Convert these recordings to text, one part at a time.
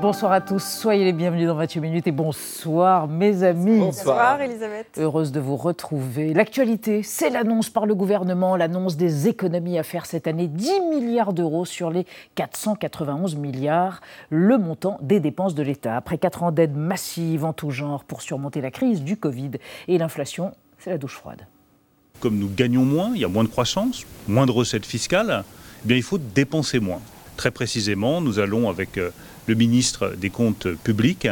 Bonsoir à tous, soyez les bienvenus dans 28 minutes et bonsoir mes amis. Bonsoir Elisabeth. Heureuse de vous retrouver. L'actualité, c'est l'annonce par le gouvernement, l'annonce des économies à faire cette année, 10 milliards d'euros sur les 491 milliards, le montant des dépenses de l'État. Après 4 ans d'aide massive en tout genre pour surmonter la crise du Covid et l'inflation, c'est la douche froide. Comme nous gagnons moins, il y a moins de croissance, moins de recettes fiscales, eh bien il faut dépenser moins. Très précisément, nous allons avec euh, le ministre des Comptes publics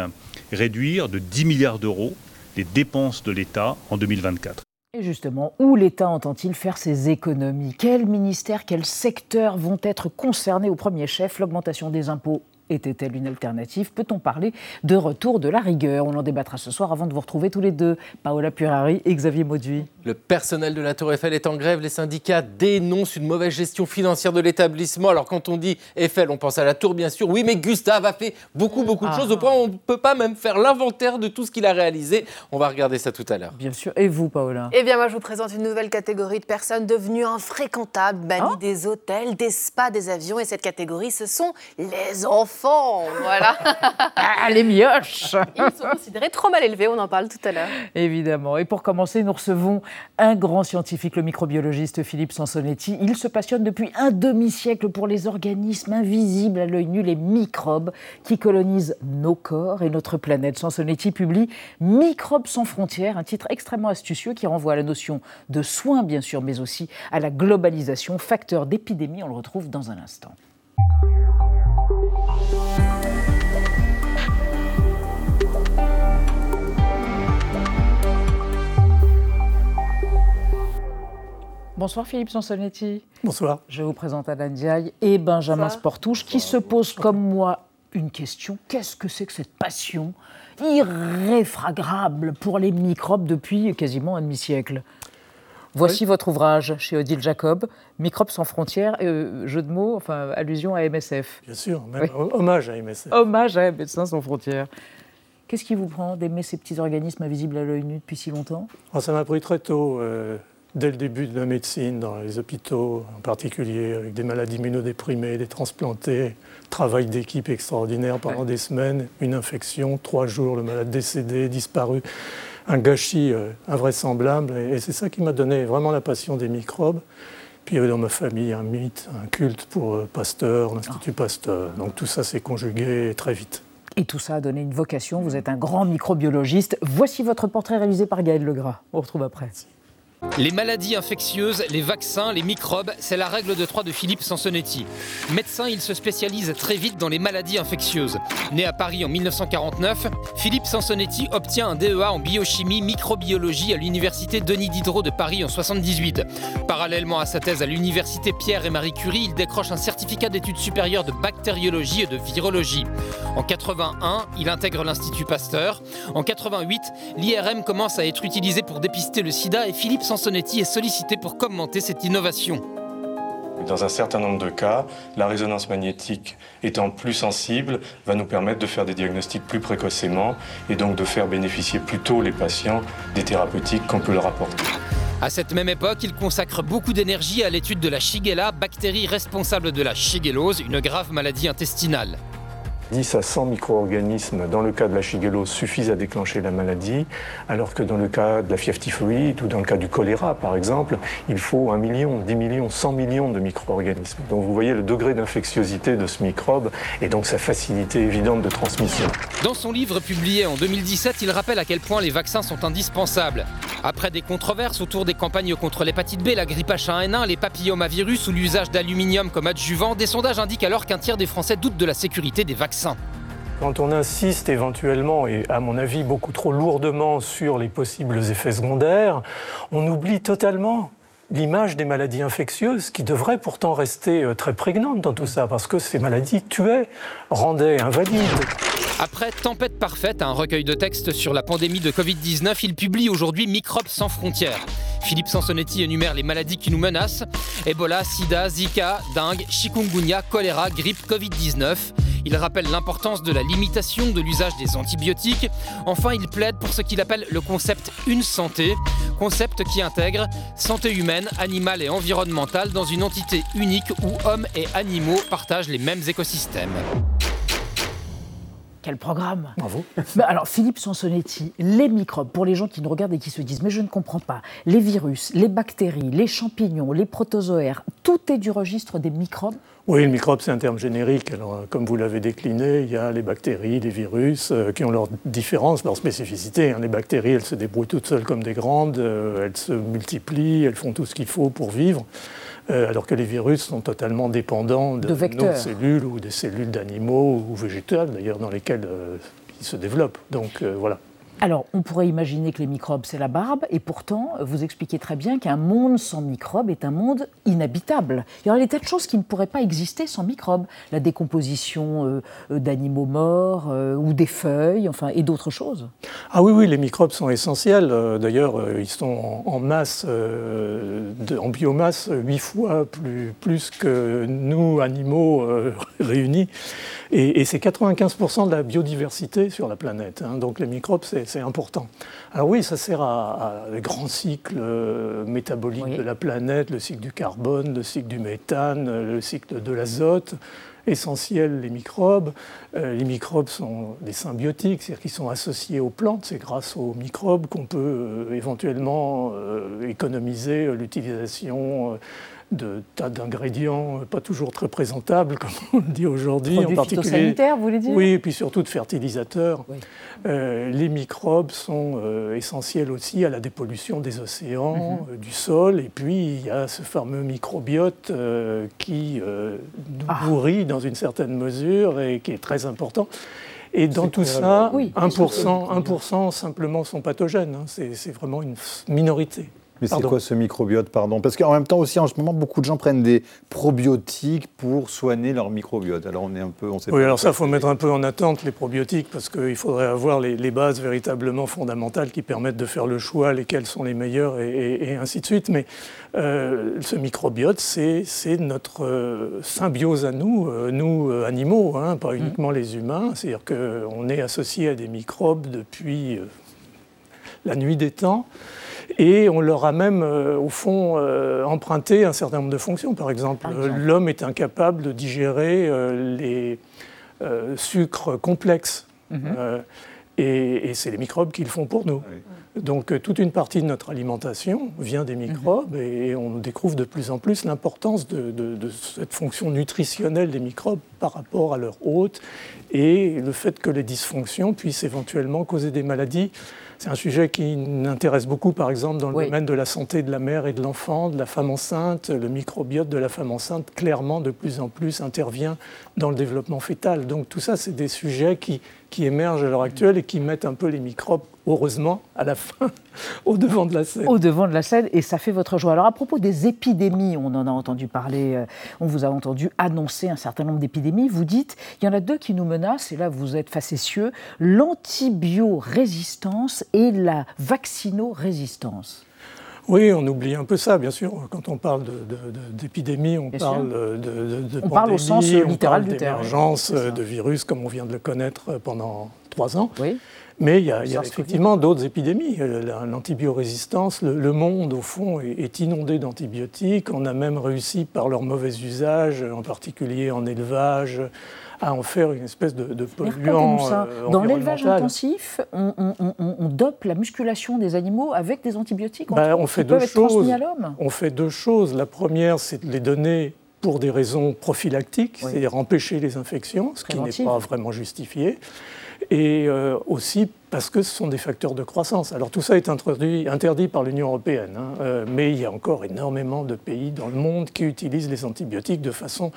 réduire de 10 milliards d'euros les dépenses de l'État en 2024. Et justement, où l'État entend-il faire ses économies? Quels ministères, quels secteurs vont être concernés au premier chef? L'augmentation des impôts était-elle une alternative? Peut-on parler de retour de la rigueur? On en débattra ce soir avant de vous retrouver tous les deux, Paola Purari et Xavier Mauduit. Le personnel de la Tour Eiffel est en grève. Les syndicats dénoncent une mauvaise gestion financière de l'établissement. Alors quand on dit Eiffel, on pense à la Tour bien sûr. Oui, mais Gustave a fait beaucoup, beaucoup de choses au point où on ne peut pas même faire l'inventaire de tout ce qu'il a réalisé. On va regarder ça tout à l'heure. Bien sûr. Et vous, Paola? Eh bien, moi, je vous présente une nouvelle catégorie de personnes devenues infréquentables, bannies des hôtels, des spas, des avions. Et cette catégorie, ce sont les enfants voilà. ah, les mioches Ils sont considérés trop mal élevés, on en parle tout à l'heure. Évidemment. Et pour commencer, nous recevons un grand scientifique, le microbiologiste Philippe Sansonetti. Il se passionne depuis un demi-siècle pour les organismes invisibles à l'œil nu, les microbes qui colonisent nos corps et notre planète. Sansonetti publie Microbes sans frontières, un titre extrêmement astucieux qui renvoie à la notion de soins, bien sûr, mais aussi à la globalisation, facteur d'épidémie. On le retrouve dans un instant. Bonsoir Philippe Sansonetti. Bonsoir. Je vous présente Alain Diaye et Benjamin Sportouche qui se posent comme moi une question. Qu'est-ce que c'est que cette passion irréfragable pour les microbes depuis quasiment un demi-siècle? Voici votre ouvrage chez Odile Jacob, Microbes sans frontières, euh, jeu de mots, enfin allusion à MSF. Bien sûr, même hommage à MSF. Hommage à Médecins sans frontières. Qu'est-ce qui vous prend d'aimer ces petits organismes invisibles à l'œil nu depuis si longtemps? Oh, Ça m'a pris très tôt. Euh, dès le début de la médecine, dans les hôpitaux en particulier, avec des malades immunodéprimés, des transplantés, travail d'équipe extraordinaire pendant des semaines, une infection, trois jours, le malade décédé, disparu, un gâchis euh, invraisemblable. Et, c'est ça qui m'a donné vraiment la passion des microbes. Puis il y avait dans ma famille un mythe, un culte pour euh, Pasteur, l'Institut Pasteur. Donc tout ça s'est conjugué très vite. Et tout ça a donné une vocation. Vous êtes un grand microbiologiste. Voici votre portrait réalisé par Gaël Legras. On retrouve après. Les maladies infectieuses, les vaccins, les microbes, c'est la règle de trois de Philippe Sansonetti. Médecin, il se spécialise très vite dans les maladies infectieuses. Né à Paris en 1949, Philippe Sansonetti obtient un DEA en biochimie, microbiologie à l'université Denis Diderot de Paris en 78. Parallèlement à sa thèse à l'université Pierre et Marie Curie, il décroche un certificat d'études supérieures de bactériologie et de virologie. En 81, il intègre l'Institut Pasteur. En 88, l'IRM commence à être utilisé pour dépister le sida et Philippe Sansonetti est sollicité pour commenter cette innovation. Dans un certain nombre de cas, la résonance magnétique étant plus sensible va nous permettre de faire des diagnostics plus précocement et donc de faire bénéficier plus tôt les patients des thérapeutiques qu'on peut leur apporter. À cette même époque, il consacre beaucoup d'énergie à l'étude de la Shigella, bactérie responsable de la shigellose, une grave maladie intestinale. 10 à 100 micro-organismes, dans le cas de la shigellose, suffisent à déclencher la maladie, alors que dans le cas de la fièvre typhoïde ou dans le cas du choléra, par exemple, il faut 1 million, 10 millions, 100 millions de micro-organismes. Donc vous voyez le degré d'infectiosité de ce microbe et donc sa facilité évidente de transmission. Dans son livre publié en 2017, il rappelle à quel point les vaccins sont indispensables. Après des controverses autour des campagnes contre l'hépatite B, la grippe H1N1, les papillomavirus ou l'usage d'aluminium comme adjuvant, des sondages indiquent alors qu'un tiers des Français doutent de la sécurité des vaccins. Quand on insiste éventuellement, et à mon avis beaucoup trop lourdement, sur les possibles effets secondaires, on oublie totalement l'image des maladies infectieuses qui devrait pourtant rester euh, très prégnante dans tout ça, parce que ces maladies tuaient, rendaient invalides. Après Tempête parfaite, un recueil de textes sur la pandémie de Covid-19, il publie aujourd'hui Microbes sans frontières. Philippe Sansonetti énumère les maladies qui nous menacent Ebola, sida, Zika, dengue, chikungunya, choléra, grippe, Covid-19. Il rappelle l'importance de la limitation de l'usage des antibiotiques. Enfin, il plaide pour ce qu'il appelle le concept Une santé, concept qui intègre santé humaine, animale et environnementale dans une entité unique où hommes et animaux partagent les mêmes écosystèmes. Quel programme Bravo. alors, Philippe Sansonetti, les microbes, pour les gens qui nous regardent et qui se disent Mais je ne comprends pas, les virus, les bactéries, les champignons, les protozoaires, tout est du registre des microbes Oui, le microbe, c'est un terme générique. Alors, comme vous l'avez décliné, il y a les bactéries, les virus, euh, qui ont leurs différences, leurs spécificités. Hein. Les bactéries, elles se débrouillent toutes seules comme des grandes, euh, elles se multiplient, elles font tout ce qu'il faut pour vivre. Euh, alors que les virus sont totalement dépendants de, nos cellules ou des cellules d'animaux ou végétales, d'ailleurs, dans lesquelles euh, ils se développent. Donc euh, voilà. Alors, on pourrait imaginer que les microbes, c'est la barbe, et pourtant, vous expliquez très bien qu'un monde sans microbes est un monde inhabitable. Il y aurait des tas de choses qui ne pourraient pas exister sans microbes. La décomposition euh, euh, d'animaux morts euh, ou des feuilles, enfin, et d'autres choses. Ah oui, oui, les microbes sont essentiels. D'ailleurs, ils sont en, masse, en biomasse, huit fois plus, plus que nous, animaux réunis. Et, c'est 95% de la biodiversité sur la planète. Hein. Donc les microbes, c'est important. Alors oui, ça sert à, à grands cycles euh, métaboliques de la planète, le cycle du carbone, le cycle du méthane, le cycle de l'azote essentiels, les microbes. Euh, les microbes sont des symbiotiques, c'est-à-dire qu'ils sont associés aux plantes. C'est grâce aux microbes qu'on peut euh, éventuellement économiser l'utilisation de tas d'ingrédients pas toujours très présentables, comme on le dit aujourd'hui. En particulier, vous voulez dire? Oui, et puis surtout de fertilisateurs. Euh, les microbes sont euh, essentiels aussi à la dépollution des océans, mhm. euh, du sol, et puis il y a ce fameux microbiote qui nous ah. nourrit dans une certaine mesure et qui est très important. Et dans tout ça, 1%, 1 simplement sont pathogènes. Hein. C'est vraiment une minorité. Mais c'est quoi ce microbiote, pardon? Parce qu'en même temps aussi, en ce moment, beaucoup de gens prennent des probiotiques pour soigner leur microbiote. Alors on est un peu, on sait Oui, alors ça, il faut mettre un peu en attente les probiotiques parce qu'il faudrait avoir les, bases véritablement fondamentales qui permettent de faire le choix, lesquelles sont les meilleures et, ainsi de suite. Mais euh, ce microbiote, c'est notre euh, symbiose à nous, euh, nous animaux, hein, pas mmh. uniquement les humains. C'est-à-dire qu'on est associé à des microbes depuis la nuit des temps. Et on leur a même, euh, au fond, euh, emprunté un certain nombre de fonctions. Par exemple, l'homme est incapable de digérer euh, les sucres complexes. Mhm. et, c'est les microbes qui le font pour nous. Donc toute une partie de notre alimentation vient des microbes mhm. et on découvre de plus en plus l'importance de, de, cette fonction nutritionnelle des microbes par rapport à leur hôte et le fait que les dysfonctions puissent éventuellement causer des maladies c'est un sujet qui m'intéresse beaucoup, par exemple, dans le domaine de la santé de la mère et de l'enfant, de la femme enceinte. Le microbiote de la femme enceinte, clairement, de plus en plus intervient dans le développement fœtal. Donc tout ça, c'est des sujets qui, qui émergent à l'heure actuelle et qui mettent un peu les microbes, heureusement, à la fin, au devant de la scène. Au devant de la scène, et ça fait votre joie. Alors à propos des épidémies, on en a entendu parler, euh, on vous a entendu annoncer un certain nombre d'épidémies. Vous dites, il y en a deux qui nous menacent, et là vous êtes facétieux, l'antibiorésistance et la vaccinorésistance. Oui, on oublie un peu ça, bien sûr. Quand on parle d'épidémie, on parle de, de, on parle au sens littéral du terme. d'émergence de virus, comme on vient de le connaître pendant trois ans. Oui. Mais il y a, effectivement d'autres épidémies. Euh, l'antibiorésistance, le, le, monde, au fond, est, inondé d'antibiotiques. On a même réussi, par leur mauvais usage, en particulier en élevage, à en faire une espèce de, de polluant. Euh, Dans l'élevage intensif, on, on, dope la musculation des animaux avec des antibiotiques ben, on fait deux choses. On fait deux choses. La première, c'est de les donner pour des raisons prophylactiques, c'est-à-dire empêcher les infections, ce qui n'est pas vraiment justifié et euh, aussi parce que ce sont des facteurs de croissance. Alors tout ça est interdit, interdit par l'Union européenne, hein, euh, mais il y a encore énormément de pays dans le monde qui utilisent les antibiotiques de façon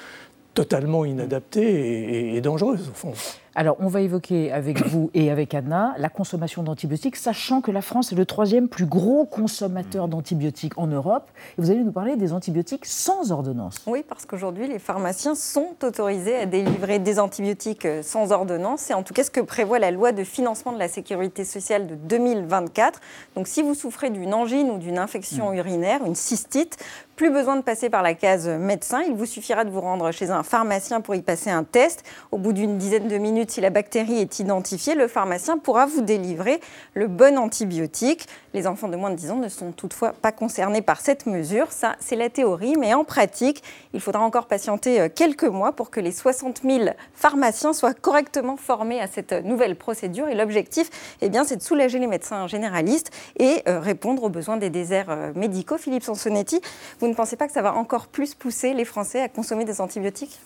totalement inadaptée et, dangereuse, au fond. Alors, on va évoquer avec vous et avec Anna la consommation d'antibiotiques, sachant que la France est le troisième plus gros consommateur d'antibiotiques en Europe. Et vous allez nous parler des antibiotiques sans ordonnance. Oui, parce qu'aujourd'hui, les pharmaciens sont autorisés à délivrer des antibiotiques euh, sans ordonnance. C'est en tout cas ce que prévoit la loi de financement de la sécurité sociale de 2024. Donc, si vous souffrez d'une angine ou d'une infection mmh. urinaire, une cystite, plus besoin de passer par la case médecin. Il vous suffira de vous rendre chez un pharmacien pour y passer un test. Au bout d'une dizaine de minutes, si la bactérie est identifiée, le pharmacien pourra vous délivrer le bon antibiotique. Les enfants de moins de 10 ans ne sont toutefois pas concernés par cette mesure. Ça, c'est la théorie, mais en pratique, il faudra encore patienter euh, quelques mois pour que les 60 000 pharmaciens soient correctement formés à cette nouvelle procédure. Et l'objectif, eh bien, c'est de soulager les médecins généralistes et euh, répondre aux besoins des déserts euh, médicaux. Philippe Sansonetti, vous ne pensez pas que ça va encore plus pousser les Français à consommer des antibiotiques?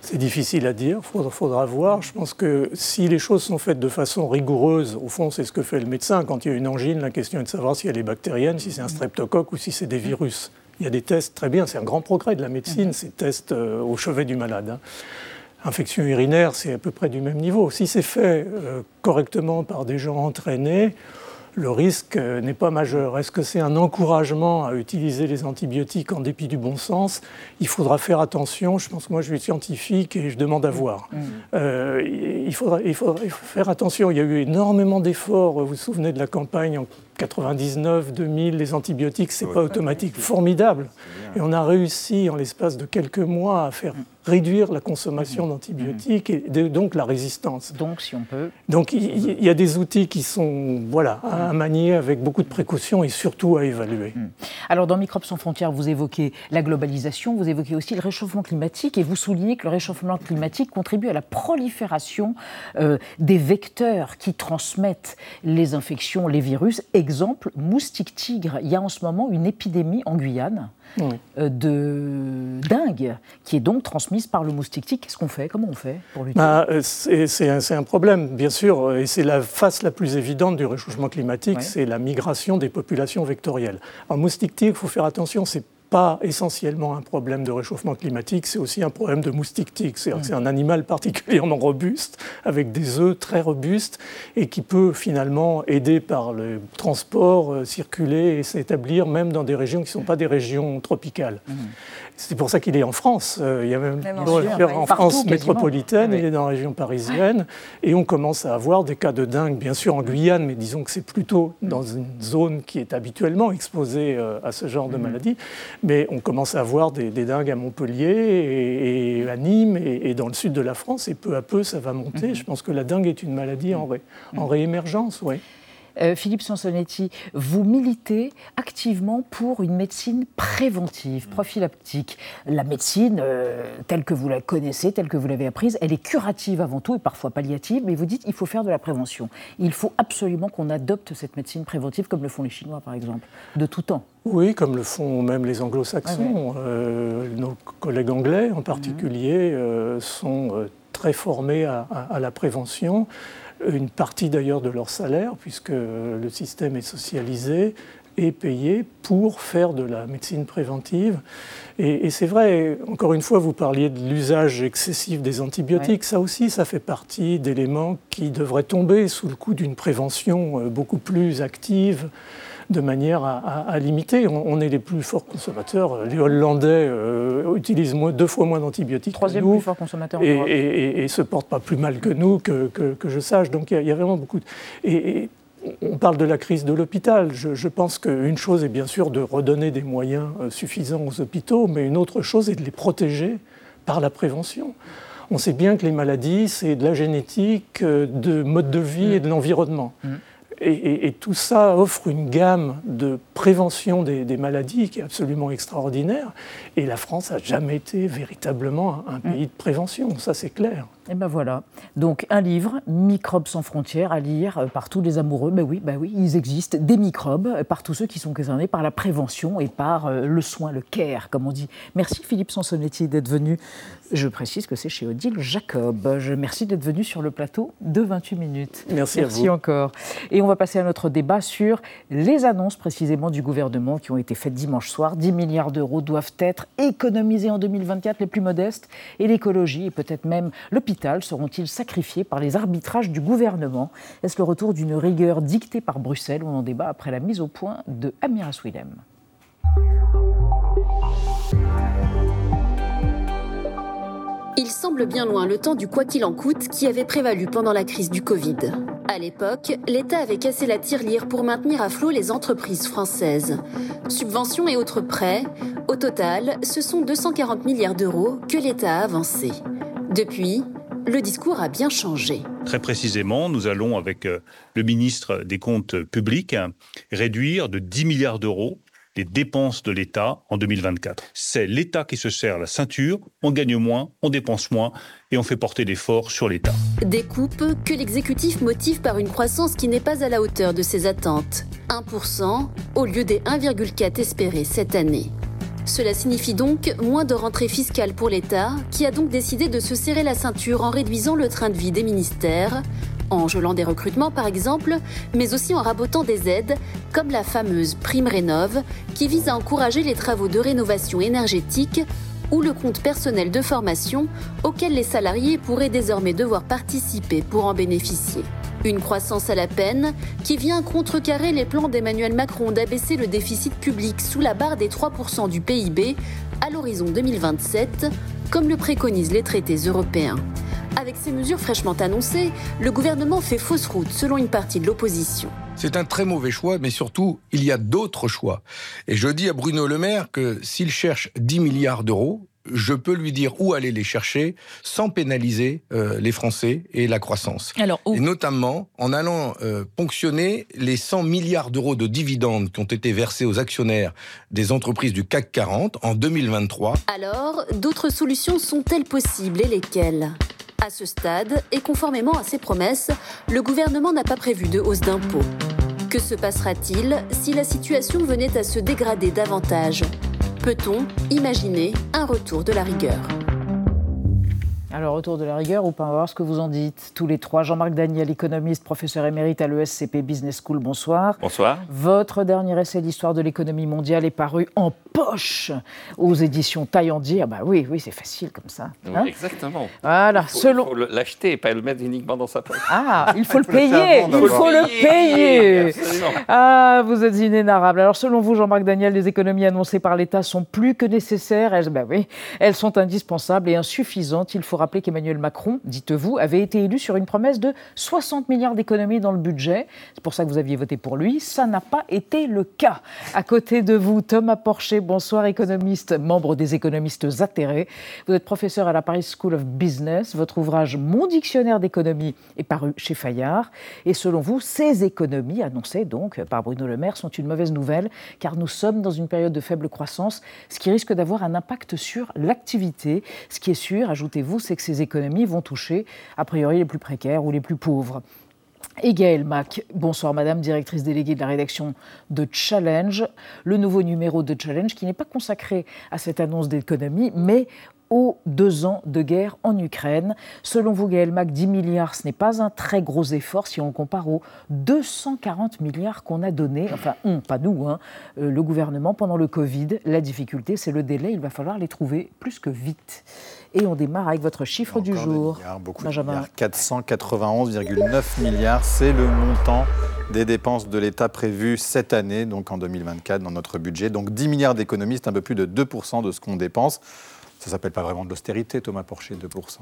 C'est difficile à dire, il faudra, voir. Je pense que si les choses sont faites de façon rigoureuse, au fond, c'est ce que fait le médecin. Quand il y a une angine, la question est de savoir si elle est bactérienne, si c'est un streptocoque ou si c'est des virus. Il y a des tests, très bien, c'est un grand progrès de la médecine, ces tests euh, au chevet du malade. Hein. Infection urinaire, c'est à peu près du même niveau. Si c'est fait euh, correctement par des gens entraînés, le risque n'est pas majeur. Est-ce que c'est un encouragement à utiliser les antibiotiques en dépit du bon sens? Il faudra faire attention. Je pense que moi, je suis scientifique et je demande à voir. Mm. Euh, il, faudra, il, faudra, faire attention. Il y a eu énormément d'efforts. Vous vous souvenez de la campagne en 99, 2000, les antibiotiques, c'est pas automatique. Formidable. Et on a réussi en l'espace de quelques mois à faire réduire la consommation mmh. d'antibiotiques et donc la résistance. Donc, si on peut. Donc, il y, a des outils qui sont voilà, à manier avec beaucoup de précautions et surtout à évaluer. Mmh. Alors, dans Microbes sans frontières, vous évoquez la globalisation, vous évoquez aussi le réchauffement climatique et vous soulignez que le réchauffement climatique contribue à la prolifération euh, des vecteurs qui transmettent les infections, les virus. Exemple, moustique tigre. Il y a en ce moment une épidémie en Guyane euh, de dingue, qui est donc transmise par le moustique tique. Qu'est-ce qu'on fait? Comment on fait pour lutter? Euh, C'est un, un, problème, bien sûr, et c'est la face la plus évidente du réchauffement climatique, c'est la migration des populations vectorielles. En moustique tigre, il faut faire attention, c'est pas essentiellement un problème de réchauffement climatique, c'est aussi un problème de moustique tique. C'est un animal particulièrement robuste, avec des œufs très robustes, et qui peut finalement aider par le transport, euh, circuler et s'établir même dans des régions qui ne sont pas des régions tropicales. Mmh. C'est pour ça qu'il est en France. Euh, il y a même, en, France métropolitaine, il est dans la région parisienne. Et on commence à avoir des cas de dingue, bien sûr en Guyane, mais disons que c'est plutôt dans une zone qui est habituellement exposée euh, à ce genre de mhm. maladie. Mais on commence à avoir des, dingues à Montpellier et, à Nîmes et, dans le sud de la France. Et peu à peu, ça va monter. Mhm. Je pense que la dingue est une maladie en, ré, en mhm. réémergence, oui. Euh, Philippe Sansonetti, vous militez activement pour une médecine préventive, mm. prophylactique. La médecine, euh, telle que vous la connaissez, telle que vous l'avez apprise, elle est curative avant tout et parfois palliative, mais vous dites qu'il faut faire de la prévention. Il faut absolument qu'on adopte cette médecine préventive comme le font les Chinois, par exemple, de tout temps. Oui, comme le font même les anglo-saxons. Euh, nos collègues anglais en particulier sont très formés à la prévention une partie d'ailleurs de leur salaire, puisque le système est socialisé, est payé pour faire de la médecine préventive. Et, c'est vrai, encore une fois, vous parliez de l'usage excessif des antibiotiques. Ça aussi, ça fait partie d'éléments qui devraient tomber sous le coup d'une prévention euh, beaucoup plus active de manière à, limiter. On, est les plus forts consommateurs. Les Hollandais euh, utilisent deux fois moins d'antibiotiques Troisième que nous. plus fort consommateur. Et, et, se portent pas plus mal que nous, que, je sache. Donc il y, a vraiment beaucoup. De... Et, on parle de la crise de l'hôpital. Je, pense qu'une chose est bien sûr de redonner des moyens euh, suffisants aux hôpitaux, mais une autre chose est de les protéger par la prévention. On sait bien que les maladies, c'est de la génétique, euh, de mode de vie et de l'environnement. Mm. Et, tout ça offre une gamme de prévention des, maladies qui est absolument extraordinaire. Et la France n'a jamais été véritablement un, pays de prévention, ça c'est clair. Et ben voilà. Donc un livre, Microbes sans frontières, à lire euh, par tous les amoureux. Ben oui, ben oui, ils existent, des microbes, euh, par tous ceux qui sont concernés par la prévention et par euh, le soin, le care, comme on dit. Merci Philippe Sansonetti d'être venu. Je précise que c'est chez Odile Jacob. Je merci d'être venu sur le plateau de 28 minutes. Merci, à vous. encore. Et on va passer à notre débat sur les annonces précisément du gouvernement qui ont été faites dimanche soir. 10 milliards d'euros doivent être économisés en 2024, les plus modestes, et l'écologie et peut-être même l'hôpital seront-ils sacrifiés par les arbitrages du gouvernement? Est-ce le retour d'une rigueur dictée par Bruxelles? On en débat après la mise au point de Amira Swilem. Il semble bien loin le temps du quoi qu'il en coûte qui avait prévalu pendant la crise du Covid. À l'époque, l'État avait cassé la tirelire pour maintenir à flot les entreprises françaises. Subventions et autres prêts, au total, ce sont 240 milliards d'euros que l'État a avancés. Depuis, le discours a bien changé. Très précisément, nous allons, avec euh, le ministre des Comptes publics, réduire de 10 milliards d'euros les dépenses de l'État en 2024. C'est l'État qui se serre la ceinture, on gagne moins, on dépense moins et on fait porter l'effort sur l'État. Des coupes que l'exécutif motive par une croissance qui n'est pas à la hauteur de ses attentes. 1% au lieu des 1,4 espérés cette année. Cela signifie donc moins de rentrées fiscales pour l'État, qui a donc décidé de se serrer la ceinture en réduisant le train de vie des ministères, en gelant des recrutements par exemple, mais aussi en rabotant des aides, comme la fameuse prime rénove, qui vise à encourager les travaux de rénovation énergétique ou le compte personnel de formation auquel les salariés pourraient désormais devoir participer pour en bénéficier. Une croissance à la peine qui vient contrecarrer les plans d'Emmanuel Macron d'abaisser le déficit public sous la barre des 3% du PIB à l'horizon 2027, comme le préconisent les traités européens. Avec ces mesures fraîchement annoncées, le gouvernement fait fausse route selon une partie de l'opposition. C'est un très mauvais choix, mais surtout, il y a d'autres choix. Et je dis à Bruno Le Maire que s'il cherche 10 milliards d'euros, je peux lui dire où aller les chercher sans pénaliser euh, les Français et la croissance. Alors, Et notamment en allant euh, ponctionner les 100 milliards d'euros de dividendes qui ont été versés aux actionnaires des entreprises du CAC 40 en 2023. Alors, d'autres solutions sont-elles possibles et lesquelles? À ce stade, et conformément à ses promesses, le gouvernement n'a pas prévu de hausse d'impôts. Que se passera-t-il si la situation venait à se dégrader davantage? Peut-on imaginer un retour de la rigueur? Alors, retour de la rigueur ou pas, on va voir ce que vous en dites. Tous les trois, Jean-Marc Daniel, économiste, professeur émérite à l'ESCP Business School, bonsoir. Bonsoir. Votre dernier essai d'histoire de l'économie mondiale est paru en poche aux éditions Taillandier. Ah bah oui, oui, c'est facile comme ça. Hein exactement. Voilà, il faut, selon... faut l'acheter et pas le mettre uniquement dans sa poche. Ah, il faut le payer, il faut le payer. Ah, vous êtes inénarrable. Alors, selon vous, Jean-Marc Daniel, les économies annoncées par l'État sont plus que nécessaires. Elles, bah oui, elles sont indispensables et insuffisantes. Il faut rappeler qu'Emmanuel Macron, dites-vous, avait été élu sur une promesse de 60 milliards d'économies dans le budget. C'est pour ça que vous aviez voté pour lui. Ça n'a pas été le cas. À côté de vous, Thomas Porcher, bonsoir, économiste, membre des économistes atterrés. Vous êtes professeur à la Paris School of Business. Votre ouvrage Mon dictionnaire d'économie est paru chez Fayard. Et selon vous, ces économies annoncées donc par Bruno Le Maire sont une mauvaise nouvelle, car nous sommes dans une période de faible croissance, ce qui risque d'avoir un impact sur l'activité. Ce qui est sûr, ajoutez-vous, c'est que ces économies vont toucher, a priori, les plus précaires ou les plus pauvres. Et Gaëlle Mac, bonsoir Madame, directrice déléguée de la rédaction de Challenge, le nouveau numéro de Challenge qui n'est pas consacré à cette annonce d'économie, mais aux deux ans de guerre en Ukraine. Selon vous, Gaël Mac, 10 milliards, ce n'est pas un très gros effort si on compare aux 240 milliards qu'on a donnés, enfin, on, pas nous, hein, euh, le gouvernement pendant le Covid. La difficulté, c'est le délai, il va falloir les trouver plus que vite. Et on démarre avec votre chiffre du jour. Milliards, beaucoup Benjamin. de milliards. 491,9 milliards, c'est le montant des dépenses de l'État prévues cette année, donc en 2024, dans notre budget. Donc 10 milliards d'économies, c'est un peu plus de 2% de ce qu'on dépense. Ça s'appelle pas vraiment de l'austérité, Thomas Porcher, 2%.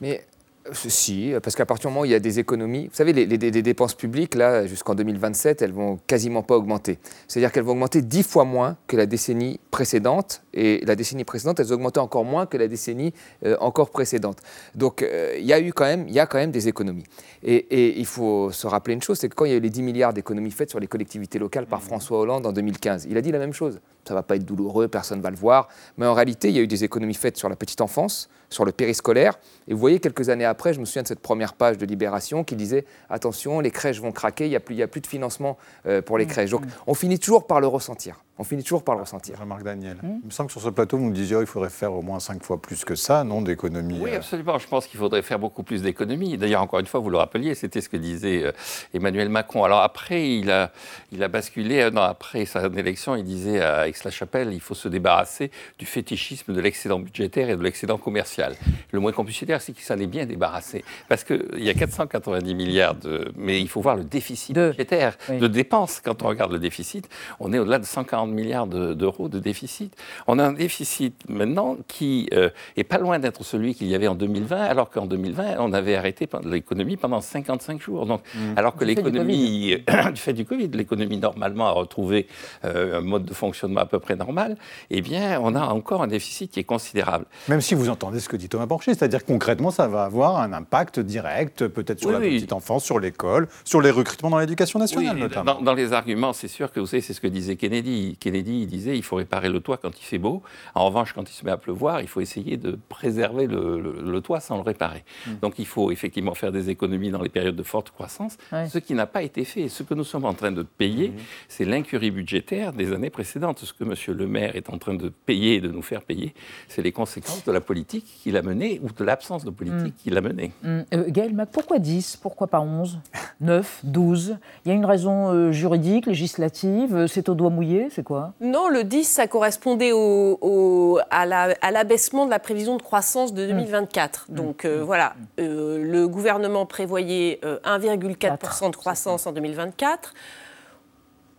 Mais si, parce qu'à partir du moment où il y a des économies, vous savez, les, les- les dépenses publiques, là, jusqu'en 2027, elles vont quasiment pas augmenter. C'est-à-dire qu'elles vont augmenter dix fois moins que la décennie précédente, et la décennie précédente, elles augmentaient encore moins que la décennie euh, encore précédente. Donc, euh, il y a eu quand même, il y a quand même des économies. Et, et il faut se rappeler une chose, c'est que quand il y a eu les 10 milliards d'économies faites sur les collectivités locales par François Hollande en 2015, il a dit la même chose. Ça va pas être douloureux, personne va le voir. Mais en réalité, il y a eu des économies faites sur la petite enfance, sur le périscolaire. Et vous voyez, quelques années après, je me souviens de cette première page de Libération qui disait attention, les crèches vont craquer, il n'y a, plus- il y a plus de financement euh, pour les crèches. Donc, on finit toujours par le ressentir. On finit toujours par le ressentir. Jean-Marc Daniel, il me semble que sur ce plateau, vous nous disiez qu'il faudrait faire au moins cinq fois plus que ça, non, d'économies Oui, euh, absolument. Je pense qu'il faudrait faire beaucoup plus d'économies. D'ailleurs, encore une fois, vous le rappeliez, c'était ce que disait euh, Emmanuel Macron. Alors après, il a, il a basculé. euh, non, après sa élection, il disait à Aix-la-Chapelle, il faut se débarrasser du fétichisme de l'excédent budgétaire et de l'excédent commercial. Le moins qu'on puisse dire, c'est qu'il s'en est bien débarrassé. Parce qu'il y a 490 milliards de... Mais il faut voir le déficit budgétaire oui. de dépenses. Quand on regarde le déficit, on est au-delà de 140 milliards de- d'euros de déficit. On a un déficit maintenant qui euh, est pas loin d'être celui qu'il y avait en 2020, alors qu'en 2020, on avait arrêté l'économie pendant 55 jours. Donc, alors que du l'économie, du fait du Covid, l'économie normalement a retrouvé euh, un mode de fonctionnement à peu près normal, eh bien, on a encore un déficit qui est considérable. Même si vous entendez ce que dit Thomas Porcher, c'est-à-dire concrètement, ça va avoir un impact direct, peut-être sur Oui, la oui. petite enfance, sur l'école, sur les recrutements dans l'éducation nationale Oui, notamment. Dans, dans les arguments, c'est sûr que vous savez, c'est ce que disait Kennedy. Kennedy il disait il faut réparer le toit quand il fait beau. En revanche, quand il se met à pleuvoir, il faut essayer de préserver le, le- le toit sans le réparer. Mm. Donc il faut effectivement faire des économies dans les périodes de forte croissance, Ouais. ce qui n'a pas été fait. Ce que nous sommes en train de payer, c'est l'incurie budgétaire des années précédentes. Ce que M. Le Maire est en train de payer et de nous faire payer, c'est les conséquences de la politique qu'il a menée ou de l'absence de politique qu'il a menée. Euh, Gaël Mac, pourquoi 10 Pourquoi pas 11 9 12 Il y a une raison euh, juridique, législative? C'est au doigt mouillé? C'est quoi Non, le 10, ça correspondait au, au- à la- à l'abaissement de la prévision de croissance de 2024. Donc euh, voilà, euh, le gouvernement prévoyait euh, 1,4% de croissance en 2024.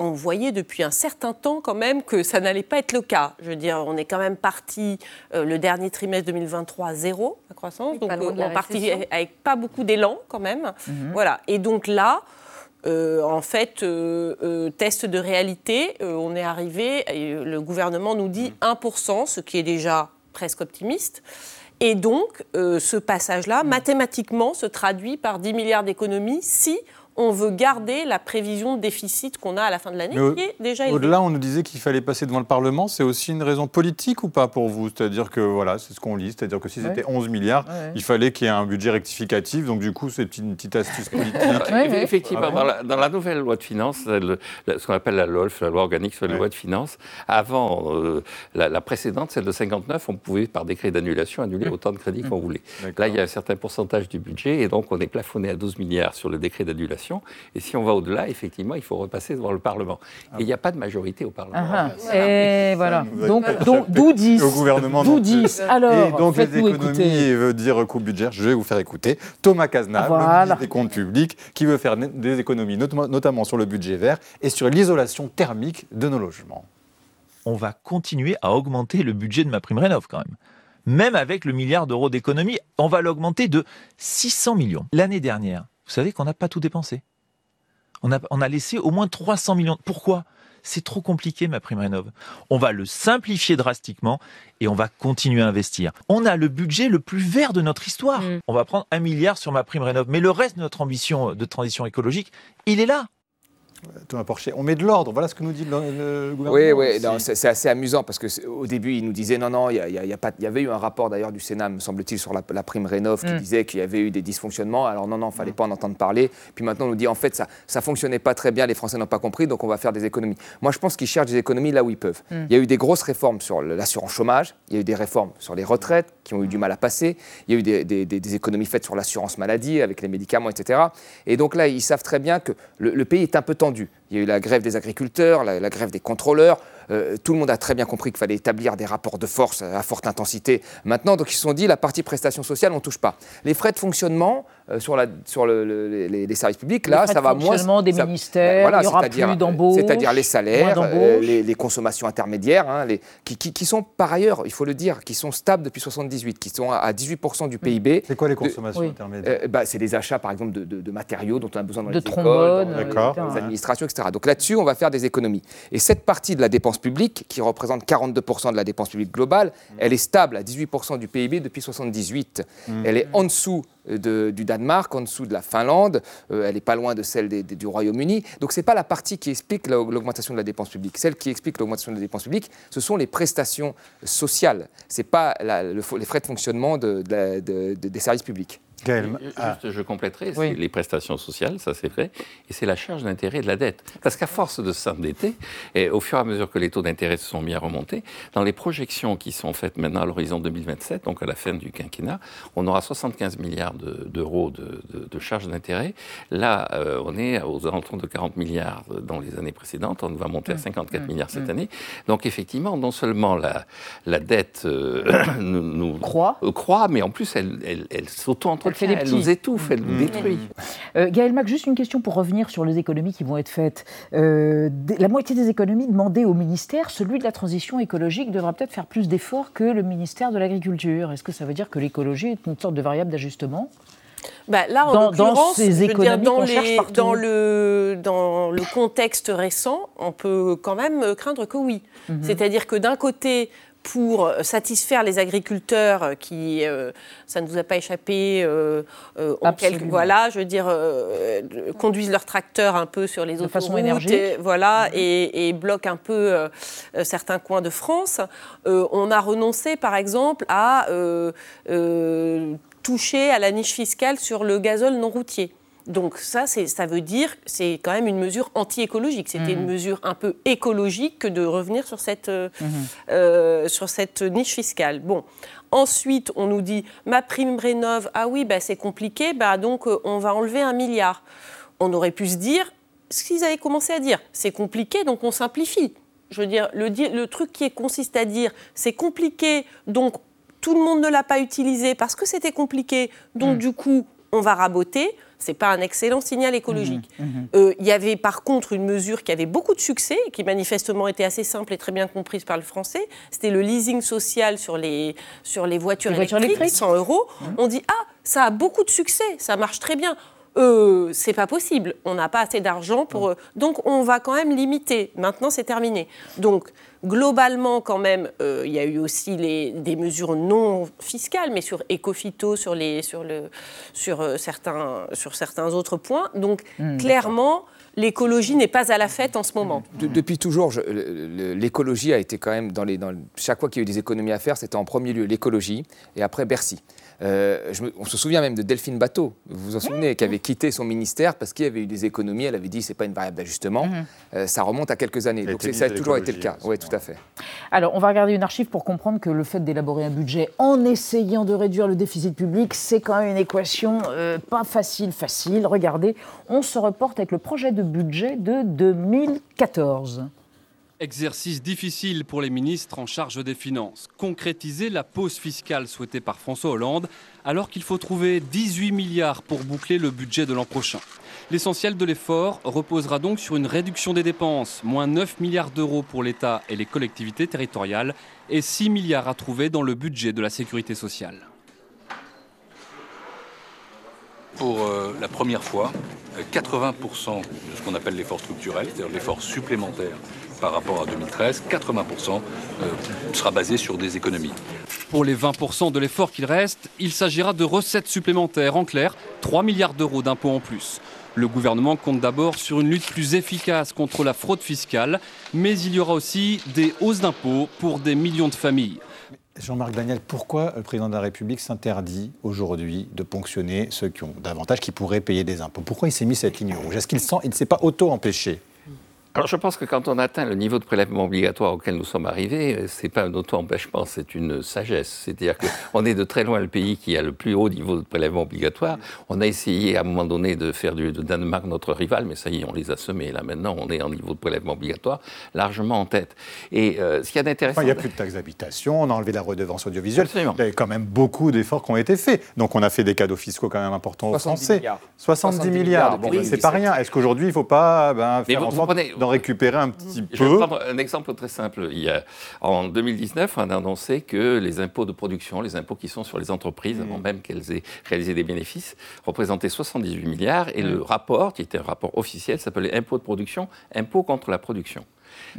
On voyait depuis un certain temps quand même que ça n'allait pas être le cas. Je veux dire, on est quand même parti euh, le dernier trimestre 2023 zéro la croissance, donc euh, on est parti avec pas beaucoup d'élan quand même. Voilà. Et donc là, euh, en fait, euh, euh, test de réalité, on est arrivé, et le gouvernement nous dit 1%, ce qui est déjà presque optimiste. Et donc, ce passage-là, mathématiquement, se traduit par 10 milliards d'économies si on veut garder la prévision de déficit qu'on a à la fin de l'année, qui est déjà élevée. Au-delà, on nous disait qu'il fallait passer devant le Parlement. C'est aussi une raison politique ou pas pour vous? C'est-à-dire que voilà, c'est ce qu'on lit. C'est-à-dire que si c'était 11 milliards, Ouais. il fallait qu'il y ait un budget rectificatif. Donc du coup, c'est une petite astuce politique. Ouais, ouais. Effectivement, Ah dans, la, dans la nouvelle loi de finances, le- ce qu'on appelle la LOLF, la loi organique sur les Ouais. lois de finances, avant euh, la, la précédente, celle de 59, on pouvait par décret d'annulation annuler autant de crédits qu'on voulait. Là, il y a un certain pourcentage du budget et donc on est plafonné à 12 milliards sur le décret d'annulation. Et si on va au-delà, effectivement, il faut repasser devant le Parlement. Et il n'y a pas de majorité au Parlement. Ah, ah. Et voilà. Donc, d'où 10 Au gouvernement D'où non plus. 10 Alors, Et donc les économies veut dire coût budget. Je vais vous faire écouter Thomas Cazenave, le ministre des Comptes publics, qui veut faire des économies, notamment- notamment sur le budget vert et sur l'isolation thermique de nos logements. on va continuer à augmenter le budget de ma prime rénov quand même. Même avec le milliard d'euros d'économie, on va l'augmenter de 600 millions. L'année dernière, vous savez qu'on n'a pas tout dépensé. On a, on a laissé au moins 300 millions. Pourquoi? C'est trop compliqué, ma prime rénov. On va le simplifier drastiquement et on va continuer à investir. On a le budget le plus vert de notre histoire. Mm. On va prendre un milliard sur ma prime rénov. Mais le reste de notre ambition de transition écologique, il est là. Thomas Porcher, on met de l'ordre. Voilà ce que nous dit le, le gouvernement. Oui, oui, c'est assez amusant parce qu'au début, il nous disait non, non, il y, y y a pas- il y avait eu un rapport d'ailleurs du Sénat, me semble-t-il, sur la, la prime Rénov qui Mm. disait qu'il y avait eu des dysfonctionnements. Alors non, non, il ne fallait pas en entendre parler. Puis maintenant, on nous dit en fait, ça ne fonctionnait pas très bien, les Français n'ont pas compris, donc on va faire des économies. Moi, je pense qu'ils cherchent des économies là où ils peuvent. Mm. Il y a eu des grosses réformes sur l'assurance chômage, il y a eu des réformes sur les retraites qui ont eu du mal à passer, il y a eu des, des- des- des économies faites sur l'assurance maladie avec les médicaments, etc. Et donc là, ils savent très bien que le, le pays est un peu tendu. Il y a eu la grève des agriculteurs, la, grève des contrôleurs. Euh, tout le monde a très bien compris qu'il fallait établir des rapports de force à forte intensité. Maintenant, donc ils se sont dit, la partie prestations sociales, on ne touche pas. Les frais de fonctionnement euh, sur, la, sur le- le- les, les services publics, Les là, ça va moins. fonctionnement des ça- ministères, voilà, il y aura c'est-à-dire- plus d'embauches, C'est-à-dire les salaires, euh, les, les consommations intermédiaires, hein, les- qui, qui- qui sont par ailleurs, il faut le dire, qui sont stables depuis 78, qui sont à, à 18% du PIB. C'est quoi les De- consommations Oui. intermédiaires euh, bah, c'est les achats, par exemple, de, de- de matériaux dont on a besoin dans De les écoles, trombones, dans, euh, les etc. administrations, etc. Donc là-dessus, on va faire des économies. Et cette partie de la dépense publique, qui représente 42% de la dépense publique globale, elle est stable à 18% du PIB depuis 78. Elle est en dessous de- du Danemark, en dessous de la Finlande, euh, elle n'est pas loin de celle des- des- du Royaume-Uni. Donc ce n'est pas la partie qui explique la- l'augmentation de la dépense publique. Celle qui explique l'augmentation de la dépense publique, ce sont les prestations sociales. Ce n'est pas la- le fo- les frais de fonctionnement de- des services publics. Juste, je compléterai, c'est les prestations sociales, ça c'est vrai, et c'est la charge d'intérêt de la dette. Parce qu'à force de s'endetter, et au fur et à mesure que les taux d'intérêt se sont mis à remonter, dans les projections qui sont faites maintenant à l'horizon 2027, donc à la fin du quinquennat, on aura 75 milliards d'euros de, de, charges d'intérêt. Là, euh, on est aux alentours de 40 milliards dans les années précédentes, on va monter à 54 mmh. milliards cette mmh. année. Donc effectivement, non seulement la, la dette euh, nous, croît. croît, mais en plus elle, elle, elle elle, nous étouffe, elle nous mmh. détruit. Euh, Gaël Mac, juste une question pour revenir sur les économies qui vont être faites. Euh, la moitié des économies demandées au ministère, celui de la transition écologique, devra peut-être faire plus d'efforts que le ministère de l'Agriculture. Est-ce que ça veut dire que l'écologie est une sorte de variable d'ajustement? Bah, là, en dans, ces économies dans, dans, le, dans le contexte récent, on peut quand même craindre que oui. Mhm. C'est-à-dire que d'un côté, pour satisfaire les agriculteurs qui, euh, ça ne vous a pas échappé, euh, euh voilà, je veux dire, euh, conduisent leurs tracteurs un peu sur les de façon énergique, voilà, mhm. et, et, bloquent un peu certains coins de France. on a renoncé, par exemple, à toucher à la niche fiscale sur le gazole non routier. Donc ça, ça veut dire c'est quand même une mesure anti-écologique. C'était une mmh. mesure un peu écologique que de revenir sur cette, euh, mmh. euh, sur cette niche fiscale. Bon. Ensuite, on nous dit ma prime rénove, ah oui, bah, c'est compliqué, bah, donc euh, on va enlever un milliard. On aurait pu se dire ce qu'ils avaient commencé à dire. C'est compliqué, donc on simplifie. Je veux dire, le, le truc qui consiste à dire c'est compliqué, donc tout le monde ne l'a pas utilisé parce que c'était compliqué, donc mmh. du coup, on va raboter c'est pas un excellent signal écologique. Mmh, mmh. Euh, il y avait par contre une mesure qui avait beaucoup de succès, qui manifestement était assez simple et très bien comprise par le français. C'était le leasing social sur les, sur les voitures, électriques, 100 euros. Mmh. On dit ah ça a beaucoup de succès, ça marche très bien. Euh, c'est pas possible. On n'a pas assez d'argent pour. Donc on va quand même limiter. Maintenant c'est terminé. Donc Globalement, quand même, euh, il y a eu aussi des mesures non fiscales, mais sur Ecofito, sur, les, sur, le, sur, euh, certains, sur certains autres points. Donc, hmm, clairement, l'écologie n'est pas à la fête en ce moment. depuis toujours, l'écologie a été quand même, dans les, dans, chaque fois qu'il y a eu des économies à faire, c'était en premier lieu l'écologie et après Bercy. Euh, on se souvient même de Delphine Bateau, vous vous en souvenez, qui avait quitté son ministère parce qu'il y avait eu des économies. Elle avait dit c'est pas une variable d'ajustement. Mhm. Euh, ça remonte à quelques années. Donc ça a toujours été le cas. Oui, tout à fait. Alors, on va regarder une archive pour comprendre que le fait d'élaborer un budget en essayant de réduire le déficit public, c'est quand même une équation euh, pas facile, facile. Regardez, on se reporte avec le projet de budget de 2014. Exercice difficile pour les ministres en charge des Finances. Concrétiser la pause fiscale souhaitée par François Hollande, alors qu'il faut trouver 18 milliards pour boucler le budget de l'an prochain. L'essentiel de l'effort reposera donc sur une réduction des dépenses, moins 9 milliards d'euros pour l'État et les collectivités territoriales, et 6 milliards à trouver dans le budget de la sécurité sociale. Pour euh, la première fois, 80% de ce qu'on appelle l'effort structurel, c'est-à-dire l'effort supplémentaire par rapport à 2013, 80% euh, sera basé sur des économies. Pour les 20% de l'effort qu'il reste, il s'agira de recettes supplémentaires. En clair, 3 milliards d'euros d'impôts en plus. Le gouvernement compte d'abord sur une lutte plus efficace contre la fraude fiscale, mais il y aura aussi des hausses d'impôts pour des millions de familles. Jean-Marc Daniel, pourquoi le président de la République s'interdit aujourd'hui de ponctionner ceux qui ont davantage, qui pourraient payer des impôts? Pourquoi il s'est mis cette ligne rouge? Est-ce qu'il ne s'est pas auto-empêché? Alors je pense que quand on atteint le niveau de prélèvement obligatoire auquel nous sommes arrivés, euh, ce n'est pas un auto-empêchement, c'est une sagesse. C'est-à-dire qu'on est de très loin le pays qui a le plus haut niveau de prélèvement obligatoire. On a essayé à un moment donné de faire du, de Danemark notre rival, mais ça y est, on les a semés. Là maintenant, on est en niveau de prélèvement obligatoire largement en tête. Et euh, ce qui est intéressant... il n'y a plus de taxes d'habitation, on a enlevé la redevance audiovisuelle. Il y a quand même beaucoup d'efforts qui ont été faits. Donc on a fait des cadeaux fiscaux quand même importants aux Français. Milliards. 70, milliards. Bon, c'est pas rien. Est-ce qu'aujourd'hui, il ne faut pas ben, faire en sorte récupérer un petit peu. Je vais prendre un exemple très simple. Il y a, en 2019, on a annoncé que les impôts de production, les impôts qui sont sur les entreprises, avant mm. même qu'elles aient réalisé des bénéfices, représentaient 78 milliards. Et le mm. rapport, qui était un rapport officiel, s'appelait Impôts de production, impôts contre la production.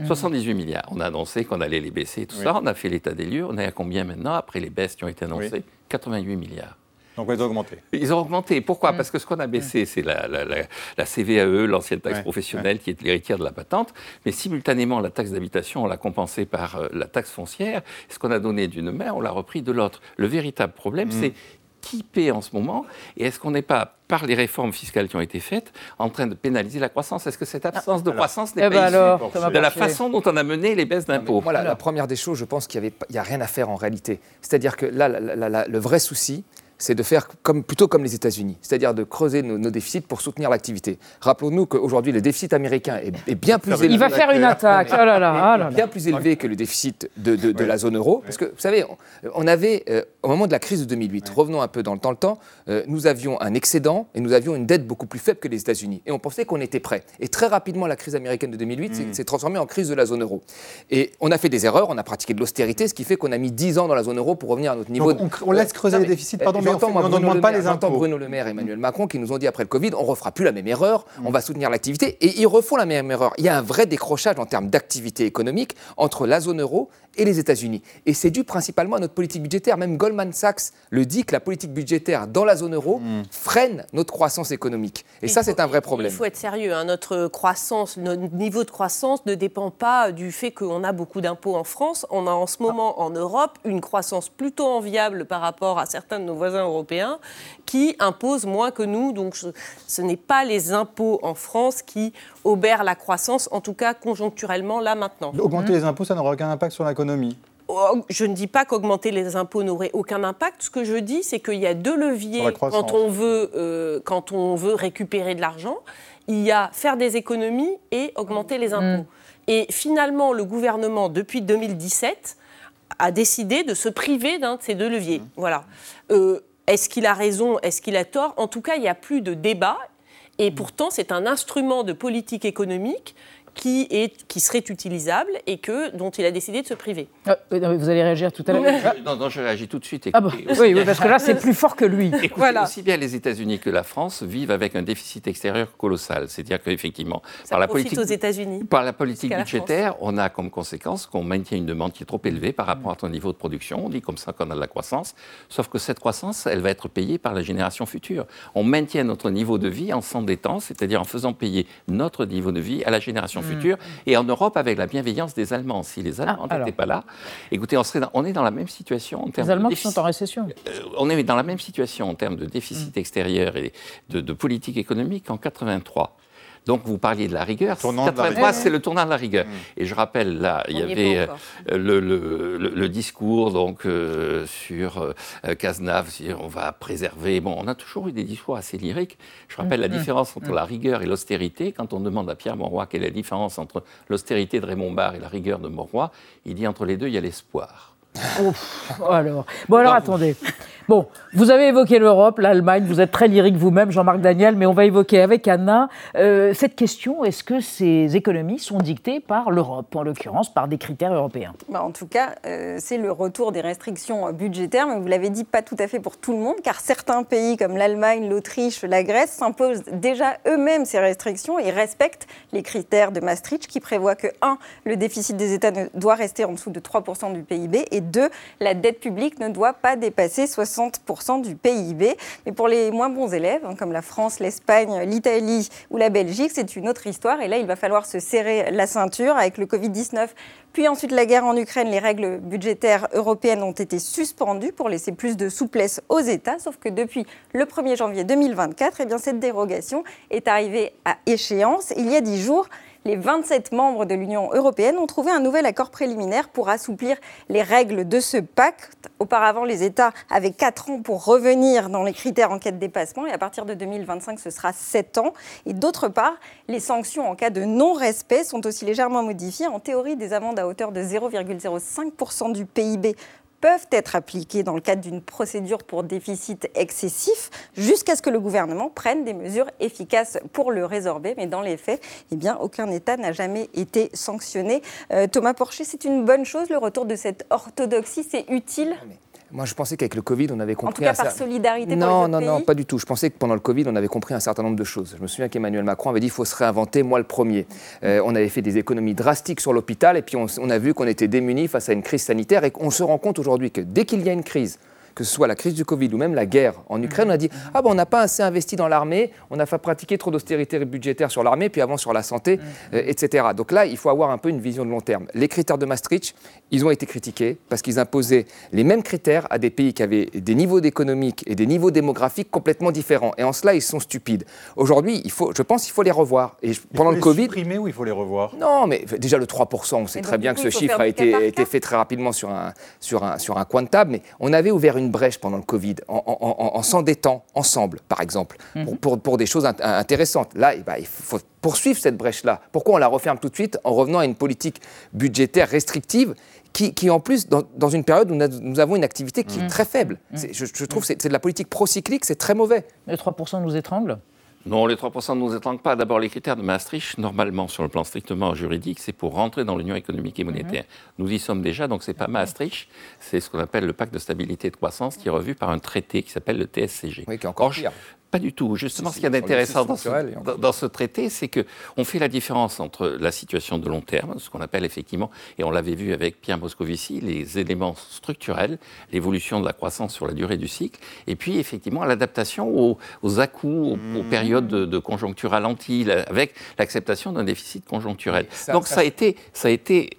78 mm. milliards. On a annoncé qu'on allait les baisser, tout ça. On a fait l'état des lieux. On est à combien maintenant, après les baisses qui ont été annoncées? 88 milliards. Donc ils ont augmenté. Ils ont augmenté. Pourquoi? Mm. Parce que ce qu'on a baissé, mm. c'est la, la, CVAE, l'ancienne taxe professionnelle, qui est l'héritière de la patente. Mais simultanément, la taxe d'habitation, on l'a compensée par euh, la taxe foncière. Ce qu'on a donné d'une main, on l'a repris de l'autre. Le véritable problème, mm. c'est qui paie en ce moment? Et est-ce qu'on n'est pas, par les réformes fiscales qui ont été faites, en train de pénaliser la croissance? Est-ce que cette absence de croissance n'est eh pas ben issue alors, de la façon dont on a mené les baisses d'impôts? Voilà, la première des choses, je pense qu'il n'y a rien à faire en réalité. C'est-à-dire que là, la- la- la- le vrai souci, c'est de faire comme, plutôt comme les États-Unis, c'est-à-dire de creuser nos, nos déficits pour soutenir l'activité. Rappelons-nous qu'aujourd'hui, le déficit américain est, est bien plus élevé. Il va faire une attaque. Oh là là, oh là là. bien plus élevé que le déficit de, de- de la zone euro. Parce que, vous savez, on, on avait, euh, au moment de la crise de 2008, revenons un peu dans le temps, le temps euh, nous avions un excédent et nous avions une dette beaucoup plus faible que les États-Unis. Et on pensait qu'on était prêt. Et très rapidement, la crise américaine de 2008 s'est- s'est transformée en crise de la zone euro. Et on a fait des erreurs, on a pratiqué de l'austérité, ce qui fait qu'on a mis 10 ans dans la zone euro pour revenir à notre niveau. Donc, on- on laisse creuser Non, les déficits, pardon, mais j'entends, moi, on Bruno n'augmente Le pas Maire- les impôts. Bruno Le Maire et Emmanuel Macron qui nous ont dit après le Covid, on ne refera plus la même erreur, on va soutenir l'activité. Et ils refont la même erreur. Il y a un vrai décrochage en termes d'activité économique entre la zone euro et les États-Unis. Et c'est dû principalement à notre politique budgétaire. Même Goldman Sachs le dit que la politique budgétaire dans la zone euro freine notre croissance économique. Et ça, c'est un vrai problème. Il faut être sérieux. hein. Notre croissance, notre niveau de croissance ne dépend pas du fait qu'on a beaucoup d'impôts en France. On a en ce moment en Europe une croissance plutôt enviable par rapport à certains de nos voisins européens qui imposent moins que nous. Donc je- ce n'est pas les impôts en France qui obèrent la croissance, en tout cas conjoncturellement là maintenant. Augmenter les impôts, ça n'aura aucun impact sur l'économie. Oh, Je ne dis pas qu'augmenter les impôts n'aurait aucun impact. Ce que je dis, c'est qu'il y a deux leviers la croissance. quand on, veut, euh, quand on veut récupérer de l'argent. Il y a faire des économies et augmenter les impôts. Et finalement, le gouvernement, depuis 2017, a décidé de se priver d'un de ces deux leviers. Voilà. Euh, est-ce qu'il a raison Est-ce qu'il a tort? En tout cas, il n'y a plus de débat. Et pourtant, c'est un instrument de politique économique qui, est, qui serait utilisable et que, dont il a décidé de se priver. Ah, non, vous allez réagir tout à l'heure. Non, non, je réagis tout de suite. Ah oui, oui, parce que là, c'est plus fort que lui. Écoutez, Voilà. aussi bien les États-Unis que la France vivent avec un déficit extérieur colossal. C'est-à-dire qu'effectivement, par la politique, aux États-Unis. par la politique budgétaire, on a comme conséquence qu'on maintient une demande qui est trop élevée par rapport à ton niveau de production. On dit comme ça qu'on a de la croissance. Sauf que cette croissance, elle va être payée par la génération future. On maintient notre niveau de vie en s'endettant, c'est-à-dire en faisant payer notre niveau de vie à la génération future. Et en Europe, avec la bienveillance des Allemands. Si les Allemands Ah, n'étaient pas là, écoutez, on, serait dans- on est dans la même situation en termes Les Allemands de qui déficit. sont en récession. Euh, on est dans la même situation en termes de déficit Mm. extérieur et de, de politique économique qu'en 83. Donc vous parliez de la rigueur. Tournant de la 83, rigueur. c'est le tournant de la rigueur. Et je rappelle, là, il y avait euh, le, le- le- le discours donc, euh, sur euh, Cazenave, sur on va préserver. Bon, on a toujours eu des discours assez lyriques. Je rappelle la Mm. différence entre la rigueur et l'austérité. Quand on demande à Pierre Mauroy quelle est la différence entre l'austérité de Raymond Barre et la rigueur de Mauroy, il dit entre les deux, il y a l'espoir. Ouf, alors. Bon, alors attendez. Bon, vous avez évoqué l'Europe, l'Allemagne, vous êtes très lyrique vous-même, Jean-Marc Daniel, mais on va évoquer avec Anna euh, cette question est-ce que ces économies sont dictées par l'Europe, en l'occurrence par des critères européens? Bah, en tout cas, euh, c'est le retour des restrictions budgétaires, mais vous l'avez dit, pas tout à fait pour tout le monde, car certains pays comme l'Allemagne, l'Autriche, la Grèce s'imposent déjà eux-mêmes ces restrictions et respectent les critères de Maastricht qui prévoient que 1. le déficit des États doit rester en dessous de 3% du PIB et 2. la dette publique ne doit pas dépasser 60% du PIB. Mais pour les moins bons élèves, hein, comme la France, l'Espagne, l'Italie ou la Belgique, c'est une autre histoire. Et là, il va falloir se serrer la ceinture avec le Covid-19 puis ensuite la guerre en Ukraine, les règles budgétaires européennes ont été suspendues pour laisser plus de souplesse aux États. Sauf que depuis le 1er janvier 2024, eh bien, cette dérogation est arrivée à échéance. Il y a dix jours, les 27 membres de l'Union européenne ont trouvé un nouvel accord préliminaire pour assouplir les règles de ce pacte. Auparavant, les États avaient 4 ans pour revenir dans les critères en cas de dépassement et à partir de 2025, ce sera 7 ans. Et d'autre part, les sanctions en cas de non-respect sont aussi légèrement modifiées. En théorie, des amendes à hauteur de 0,05% du PIB peuvent être appliquées dans le cadre d'une procédure pour déficit excessif jusqu'à ce que le gouvernement prenne des mesures efficaces pour le résorber. Mais dans les faits, eh aucun État n'a jamais été sanctionné. Euh, Thomas Porcher, c'est une bonne chose, le retour de cette orthodoxie, c'est utile? Moi, je pensais qu'avec le Covid, on avait compris. En tout cas, un par cer- solidarité non, pour les autres non, pays non, pas du tout. Je pensais que pendant le Covid, on avait compris un certain nombre de choses. Je me souviens qu'Emmanuel Macron avait dit qu'il faut se réinventer, moi le premier. Euh, on avait fait des économies drastiques sur l'hôpital et puis on, on a vu qu'on était démunis face à une crise sanitaire et qu'on se rend compte aujourd'hui que dès qu'il y a une crise, que ce soit la crise du Covid ou même la guerre en Ukraine, on a dit ah ben on n'a pas assez investi dans l'armée, on a fait pratiquer trop d'austérité budgétaire sur l'armée, puis avant sur la santé, euh, etc. Donc là, il faut avoir un peu une vision de long terme. Les critères de Maastricht, ils ont été critiqués parce qu'ils imposaient les mêmes critères à des pays qui avaient des niveaux économiques et des niveaux démographiques complètement différents. Et en cela, ils sont stupides. Aujourd'hui, il faut, je pense qu'il faut les revoir. Et pendant il faut le les Covid. supprimer ou il faut les revoir? Non, mais déjà le 3%, on sait Et très bien que ce chiffre a été, été fait très rapidement sur un, sur, un, sur un coin de table. Mais on avait ouvert une brèche pendant le Covid en, en- en- en s'endettant ensemble, par exemple, pour, pour- pour des choses int- intéressantes. Là, eh ben, il faut poursuivre cette brèche-là. Pourquoi on la referme tout de suite en revenant à une politique budgétaire restrictive qui, qui, en plus, dans, dans une période où nous avons une activité qui est très faible? C'est- Je, je trouve que c'est c'est de la politique procyclique, c'est très mauvais. Les 3% nous étranglent Non, les 3% ne nous étranglent pas. D'abord, les critères de Maastricht, normalement, sur le plan strictement juridique, c'est pour rentrer dans l'Union économique et monétaire. Nous y sommes déjà, donc c'est pas Maastricht, c'est ce qu'on appelle le pacte de stabilité et de croissance, qui est revu par un traité qui s'appelle le TSCG. Oui, qui est encore Or, pire. Pas du tout. Justement, Si, ce qu'il y a d'intéressant dans, ce- encore dans- dans ce traité, c'est que on fait la différence entre la situation de long terme, ce qu'on appelle effectivement, et on l'avait vu avec Pierre Moscovici, les éléments structurels, l'évolution de la croissance sur la durée du cycle, et puis effectivement l'adaptation aux, aux à-coups, aux, aux périodes de, de conjoncture ralentie, avec l'acceptation d'un déficit conjoncturel. ça- Donc ça- ça a été, ça a été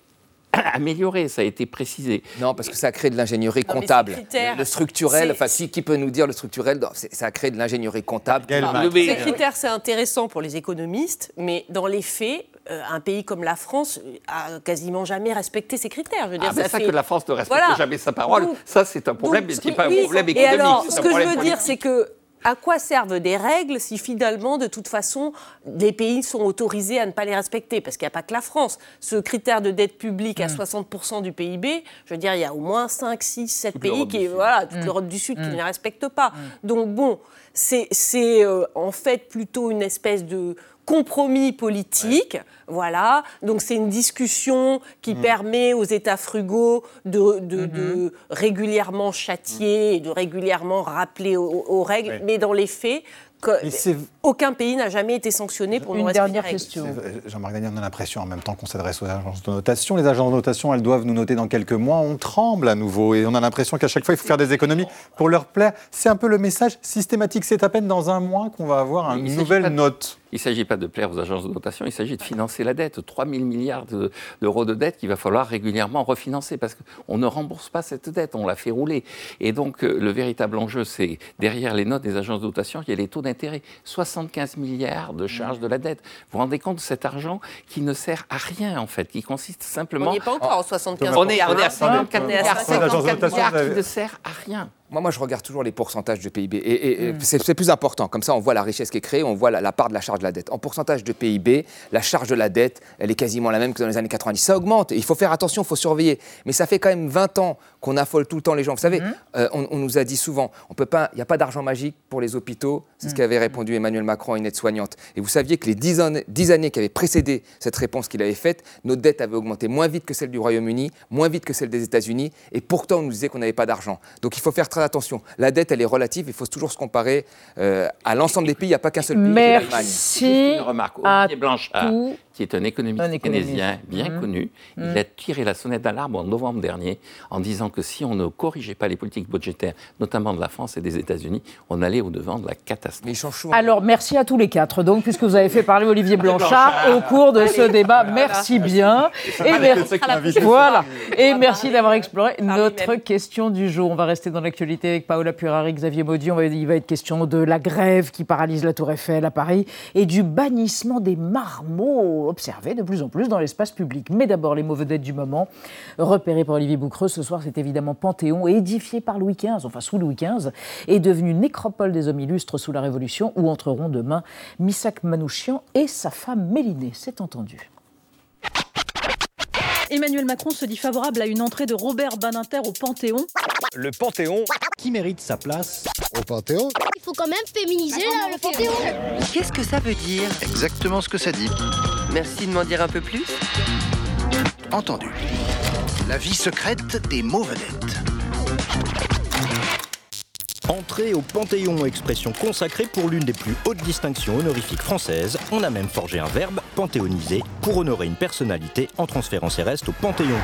amélioré, ça a été précisé. Non, parce que ça crée de l'ingénierie comptable. le, le structurel, c'est- enfin, qui, qui peut nous dire le structurel Ça crée de l'ingénierie comptable. Alors. Ces critères, c'est intéressant pour les économistes, mais dans les faits, euh, un pays comme la France a quasiment jamais respecté ces critères. Je veux dire, Ah, mais ça ça fait- que la France ne respecte Voilà. jamais sa parole, Donc- ça c'est un problème, donc, mais c'est pas oui, un problème Et économique. alors, c'est ce un que je problème veux dire, c'est que à quoi servent des règles si finalement, de toute façon, les pays sont autorisés à ne pas les respecter? Parce qu'il n'y a pas que la France. Ce critère de dette publique Mm. à 60% du PIB, je veux dire, il y a au moins 5, 6, 7 Toute pays qui, voilà, toute l'Europe du Sud qui ne les respectent pas. Donc bon, c'est c'est, euh, en fait plutôt une espèce de compromis politique, voilà. Donc c'est une discussion qui permet aux États frugaux de, de- de régulièrement châtier et de régulièrement rappeler aux, aux règles, Ouais. mais dans les faits, aucun pays n'a jamais été sanctionné pour Une dernière question. Jean-Marc Daniel, on a l'impression en même temps qu'on s'adresse aux agences de notation. Les agences de notation, elles doivent nous noter dans quelques mois. On tremble à nouveau et on a l'impression qu'à chaque fois, il faut faire des économies pour leur plaire. C'est un peu le message systématique. C'est à peine dans un mois qu'on va avoir une nouvelle note. Il ne s'agit pas de plaire aux agences de notation, il s'agit de financer la dette. 3 000 milliards de- d'euros de dette qu'il va falloir régulièrement refinancer parce qu'on ne rembourse pas cette dette, on la fait rouler. Et donc, euh, le véritable enjeu, c'est derrière les notes des agences de notation, il y a les taux d'intérêt. 75 milliards de charges de la dette. Vous vous rendez compte de cet argent qui ne sert à rien, en fait, qui consiste On simplement. n'y est pas encore en 75 On est, on est à milliards. 54 On est à milliards, 50. 54 notation, milliards vous avez- qui ne sert à rien. Moi, moi, je regarde toujours les pourcentages de PIB. Et, et- et c'est c'est plus important. Comme ça, on voit la richesse qui est créée, on voit la, la part de la charge de la dette. En pourcentage de PIB, la charge de la dette, elle est quasiment la même que dans les années 90. Ça augmente. Et il faut faire attention, il faut surveiller. Mais ça fait quand même 20 ans qu'on affole tout le temps les gens. Vous savez, euh, on, on nous a dit souvent, on peut pas, il n'y a pas d'argent magique pour les hôpitaux. C'est ce qu'avait répondu Emmanuel Macron à une aide-soignante. Et vous saviez que les 10 années, 10 années qui avaient précédé cette réponse qu'il avait faite, notre dette avait augmenté moins vite que celle du Royaume-Uni, moins vite que celle des États-Unis. Et pourtant, on nous disait qu'on n'avait pas d'argent. Donc il faut faire très attention. La dette, elle est relative. Il faut toujours se comparer euh, à l'ensemble des pays. Il n'y a pas qu'un seul pays. Merci Une remarque. à Blanchard, tous. Qui est un économiste, Un économiste. keynésien bien Mhm. connu, il Mhm. a tiré la sonnette d'alarme en novembre dernier en disant que si on ne corrigeait pas les politiques budgétaires, notamment de la France et des États-Unis, on allait au-devant de la catastrophe. Alors, merci à tous les quatre, donc, puisque vous avez fait parler Olivier Blanchard au cours de ce débat. Merci bien. Et, voilà. Merci d'avoir exploré notre question du jour. On va rester dans l'actualité avec Paola Purari, Xavier Maudy. On va, il va être question de la grève qui paralyse la Tour Eiffel à Paris et du bannissement des marmots observés de plus en plus dans l'espace public. Mais d'abord, les mauvais dettes du moment. Repéré par Olivier Boucreux, ce soir, c'est évidemment Panthéon, édifié par Louis XV, enfin sous Louis XV, est devenu nécropole des hommes illustres sous la Révolution, où entreront demain Missak Manouchian et sa femme Mélinée. C'est entendu. Emmanuel Macron se dit favorable à une entrée de Robert Badinter au Panthéon. Le Panthéon, qui mérite sa place Au Panthéon Il faut quand même féminiser là, le Panthéon. Qu'est-ce que ça veut dire? Exactement ce que ça dit. Merci de m'en dire un peu plus. Entendu. La vie secrète des mots vedettes. Entrée au Panthéon, expression consacrée pour l'une des plus hautes distinctions honorifiques françaises. On a même forgé un verbe, panthéoniser, pour honorer une personnalité en transférant ses restes au Panthéon.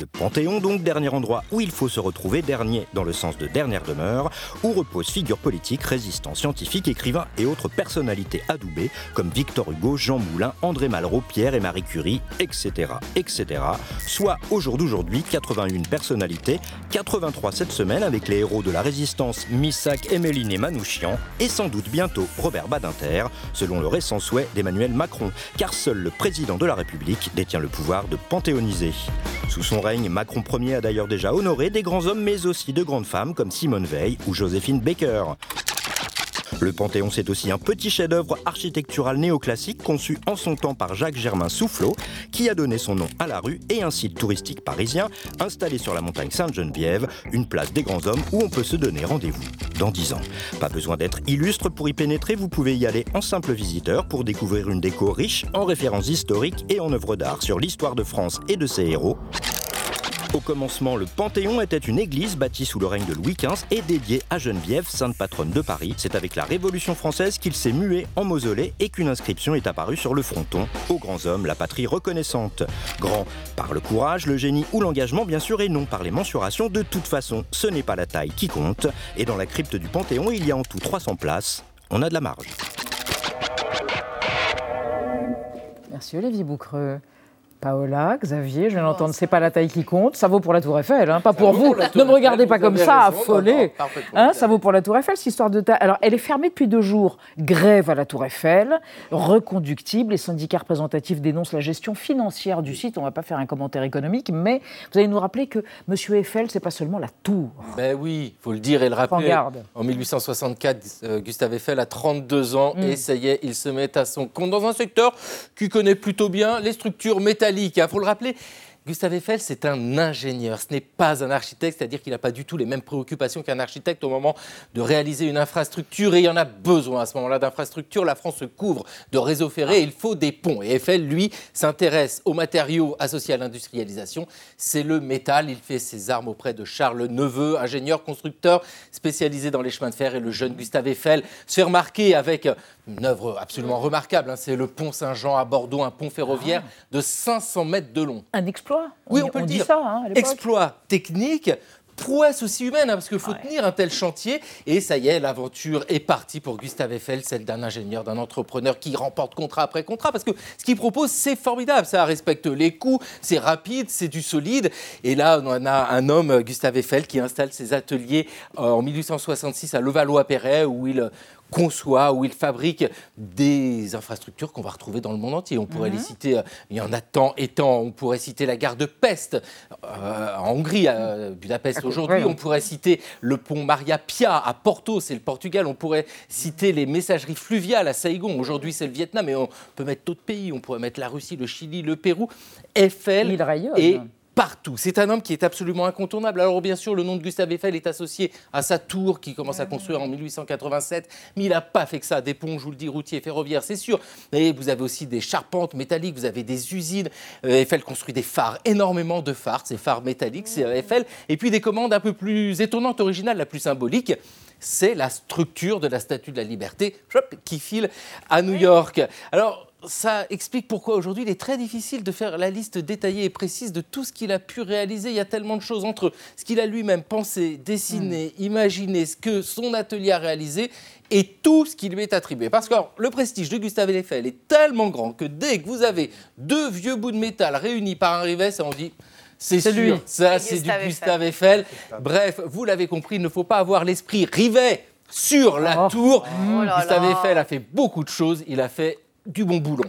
Le Panthéon, donc, dernier endroit où il faut se retrouver, dernier dans le sens de dernière demeure, où reposent figures politiques, résistants, scientifiques, écrivains et autres personnalités adoubées comme Victor Hugo, Jean Moulin, André Malraux, Pierre et Marie Curie, etc. etc. Soit au jour d'aujourd'hui, 81 personnalités, 83 cette semaine avec les héros de la résistance Missak, Emeline et Manouchian, et sans doute bientôt Robert Badinter, selon le récent souhait d'Emmanuel Macron, car seul le président de la République détient le pouvoir de panthéoniser. Règne, Macron Ier a d'ailleurs déjà honoré des grands hommes mais aussi de grandes femmes comme Simone Veil ou Joséphine Baker. Le Panthéon, c'est aussi un petit chef-d'œuvre architectural néoclassique conçu en son temps par Jacques Germain Soufflot, qui a donné son nom à la rue et un site touristique parisien installé sur la montagne Sainte-Geneviève, une place des grands hommes où on peut se donner rendez-vous dans 10 ans. Pas besoin d'être illustre pour y pénétrer, vous pouvez y aller en simple visiteur pour découvrir une déco riche en références historiques et en œuvres d'art sur l'histoire de France et de ses héros. Au commencement, le Panthéon était une église bâtie sous le règne de Louis XV et dédiée à Geneviève, sainte patronne de Paris. C'est avec la Révolution française qu'il s'est mué en mausolée et qu'une inscription est apparue sur le fronton Aux grands hommes, la patrie reconnaissante. Grand par le courage, le génie ou l'engagement, bien sûr, et non par les mensurations. De toute façon, ce n'est pas la taille qui compte. Et dans la crypte du Panthéon, il y a en tout 300 places. On a de la marge. Merci Olivier Boucreux. Paola, Xavier, je viens d'entendre, c'est pas la taille qui compte, ça vaut pour la Tour Eiffel, hein, pas pour vous. Ne me regardez pas comme ça, affolé. Hein, ça vaut pour la Tour Eiffel, cette histoire de taille. Alors, elle est fermée depuis deux jours. Grève à la Tour Eiffel, reconductible. Les syndicats représentatifs dénoncent la gestion financière du site. On ne va pas faire un commentaire économique, mais vous allez nous rappeler que M. Eiffel, c'est pas seulement la tour. Ben oui, il faut le dire et le rappeler. En 1864, euh, Gustave Eiffel a 32 ans mm. et ça y est, il se met à son compte dans un secteur qui connaît plutôt bien les structures métalliques il faut le rappeler, Gustave Eiffel, c'est un ingénieur, ce n'est pas un architecte, c'est-à-dire qu'il n'a pas du tout les mêmes préoccupations qu'un architecte au moment de réaliser une infrastructure, et il y en a besoin à ce moment-là d'infrastructures. La France se couvre de réseaux ferrés, il faut des ponts. Et Eiffel, lui, s'intéresse aux matériaux associés à l'industrialisation, c'est le métal. Il fait ses armes auprès de Charles Neveu, ingénieur constructeur spécialisé dans les chemins de fer, et le jeune Gustave Eiffel se fait remarquer avec une œuvre absolument remarquable. Hein. C'est le pont Saint-Jean à Bordeaux, un pont ferroviaire ah. de 500 mètres de long. Un exploit Oui, on, peut le dire. Ça, hein, exploit technique, prouesse aussi humaine, hein, parce qu'il faut tenir un tel chantier. Et ça y est, l'aventure est partie pour Gustave Eiffel, celle d'un ingénieur, d'un entrepreneur qui remporte contrat après contrat, parce que ce qu'il propose, c'est formidable. Ça respecte les coûts, c'est rapide, c'est du solide. Et là, on a un homme, Gustave Eiffel, qui installe ses ateliers euh, en 1866 à Levallois-Perret, où il conçoit, où il fabrique des infrastructures qu'on va retrouver dans le monde entier. On pourrait les mhm. citer, euh, il y en a tant et tant. On pourrait citer la gare de Pest euh, en Hongrie, à Budapest aujourd'hui. On pourrait citer le pont Maria Pia à Porto, c'est le Portugal. On pourrait citer les messageries fluviales à Saigon. Aujourd'hui, c'est le Vietnam, mais on peut mettre d'autres pays. On pourrait mettre la Russie, le Chili, le Pérou. Eiffel et partout. C'est un homme qui est absolument incontournable. Alors bien sûr, le nom de Gustave Eiffel est associé à sa tour qui commence à construire en 1887, mais il n'a pas fait que ça. Des ponts, je vous le dis, routiers, ferroviaires, c'est sûr. Et vous avez aussi des charpentes métalliques, vous avez des usines. Euh, Eiffel construit des phares, énormément de phares, ces phares métalliques, c'est Eiffel. Et puis des commandes un peu plus étonnantes, originales, la plus symbolique c'est la structure de la Statue de la Liberté qui file à New York. Alors, ça explique pourquoi aujourd'hui il est très difficile de faire la liste détaillée et précise de tout ce qu'il a pu réaliser. Il y a tellement de choses entre ce qu'il a lui-même pensé, dessiné, mm. imaginé, ce que son atelier a réalisé et tout ce qui lui est attribué. Parce que le prestige de Gustave Eiffel est tellement grand que dès que vous avez deux vieux bouts de métal réunis par un rivet, ça on dit c'est sûr, ça c'est du Gustave Eiffel. Bref, vous l'avez compris, il ne faut pas avoir l'esprit rivet sur la oh. tour. Oh Gustave Eiffel a fait beaucoup de choses, il a fait du bon boulon.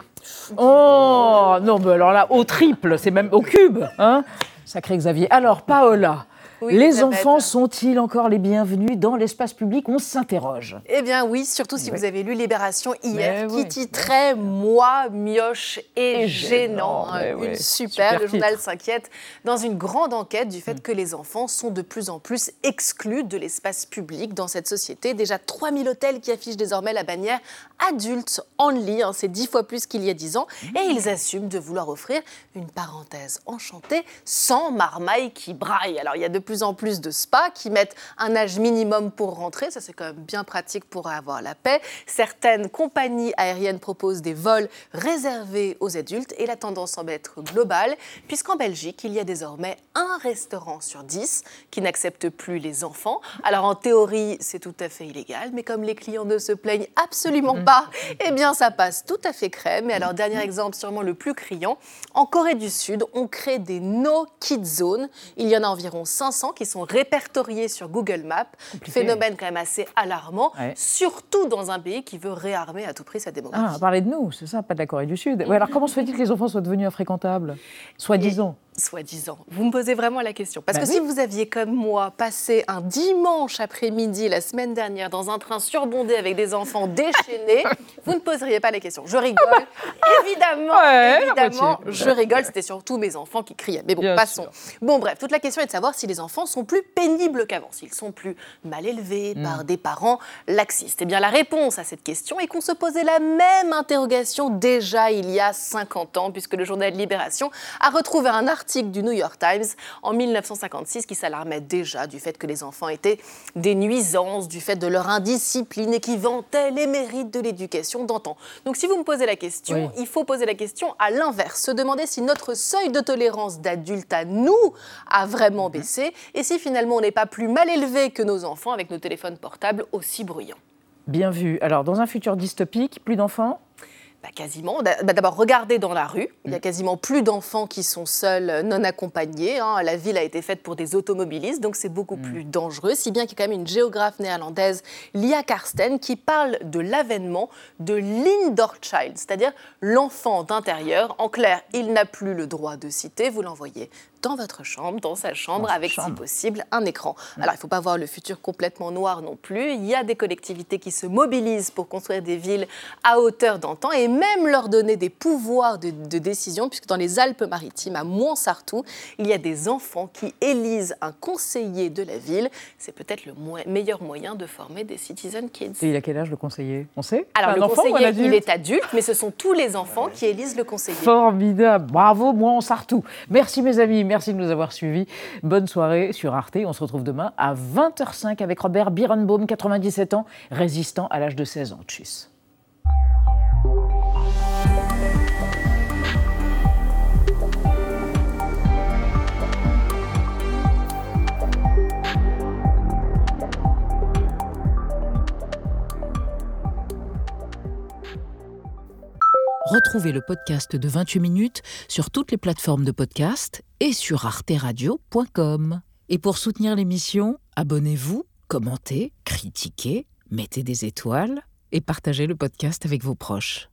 Oh non, mais alors là, au triple, c'est même au cube, hein Sacré Xavier. Alors, Paola, les enfants sont-ils encore les bienvenus dans l'espace public? On s'interroge. Eh bien oui, surtout si vous avez lu Libération hier, qui titrait Moi, mioche et, gênant. Une super, le journal s'inquiète dans une grande enquête du fait mm. que les enfants sont de plus en plus exclus de l'espace public dans cette société. Déjà 3000 hôtels qui affichent désormais la bannière adulte only, hein, c'est dix fois plus qu'il y a dix ans, et mm. ils assument de vouloir offrir une parenthèse enchantée sans marmaille qui braille. Alors il y a de plus en plus de spas qui mettent un âge minimum pour rentrer. Ça, c'est quand même bien pratique pour avoir la paix. Certaines compagnies aériennes proposent des vols réservés aux adultes et la tendance semble être globale, puisqu'en Belgique, il y a désormais un restaurant sur dix qui n'accepte plus les enfants. Alors en théorie, c'est tout à fait illégal, mais comme les clients ne se plaignent absolument pas, eh bien ça passe tout à fait crème. Et alors dernier exemple, sûrement le plus criant, en Corée du Sud, on crée des no kid zones. Il y en a environ 500 qui sont répertoriés sur Google Maps. Phénomène quand même assez alarmant, Ouais. surtout dans un pays qui veut réarmer à tout prix sa démographie. Ah, parlez de nous, c'est ça, pas de la Corée du Sud. Ouais, alors comment se fait-il que les enfants soient devenus infréquentables? Soi-disant. Soi-disant. Vous me posez vraiment la question. Parce Bah que oui. si vous aviez, comme moi, passé un dimanche après-midi la semaine dernière dans un train surbondé avec des enfants déchaînés, vous ne poseriez pas la question. Je rigole. évidemment, Ouais, évidemment, je rigole. C'était surtout mes enfants qui criaient. Mais bon, Bien passons. Bon, bref, toute la question est de savoir si les enfants sont plus pénibles qu'avant, s'ils sont plus mal élevés Mm. par des parents laxistes. Eh bien, la réponse à cette question est qu'on se posait la même interrogation déjà il y a 50 ans, puisque le journal Libération a retrouvé un article du New York Times en 1956 qui s'alarmait déjà du fait que les enfants étaient des nuisances, du fait de leur indiscipline et qui vantait les mérites de l'éducation d'antan. Donc, si vous me posez la question, Oui. il faut poser la question à l'inverse, se demander si notre seuil de tolérance d'adulte à nous a vraiment baissé et si finalement on n'est pas plus mal élevé que nos enfants avec nos téléphones portables aussi bruyants. Bien vu. Alors, dans un futur dystopique, plus d'enfants Bah, quasiment. Bah, D'abord, regardez dans la rue. Il y a quasiment plus d'enfants qui sont seuls, euh, non accompagnés. hein. La ville a été faite pour des automobilistes, donc c'est beaucoup plus dangereux. Si bien qu'il y a quand même une géographe néerlandaise, Lia Karsten, qui parle de l'avènement de l'indoor child, c'est-à-dire l'enfant d'intérieur. En clair, il n'a plus le droit de citer, vous l'envoyez dans votre chambre, dans sa chambre, Dans avec si possible un écran. Alors il ne faut pas voir le futur complètement noir non plus. Il y a des collectivités qui se mobilisent pour construire des villes à hauteur d'antan et même leur donner des pouvoirs de, de décision, puisque dans les Alpes-Maritimes, à Montsartou, il y a des enfants qui élisent un conseiller de la ville. C'est peut-être le mo- meilleur moyen de former des citizen kids. Et il a quel âge le conseiller? On sait? Alors C'est le un enfant ou un conseiller, adulte? il est adulte, mais ce sont tous les enfants qui élisent le conseiller. Formidable, bravo, moi on Sartou. Merci mes amis, merci de nous avoir suivis. Bonne soirée sur Arte, on se retrouve demain à 20h05 avec Robert Birenbaum, 97 ans, résistant à l'âge de 16 ans. Tchuss. Retrouvez le podcast de 28 minutes sur toutes les plateformes de podcast et sur arteradio.com. Et pour soutenir l'émission, abonnez-vous, commentez, critiquez, mettez des étoiles et partagez le podcast avec vos proches.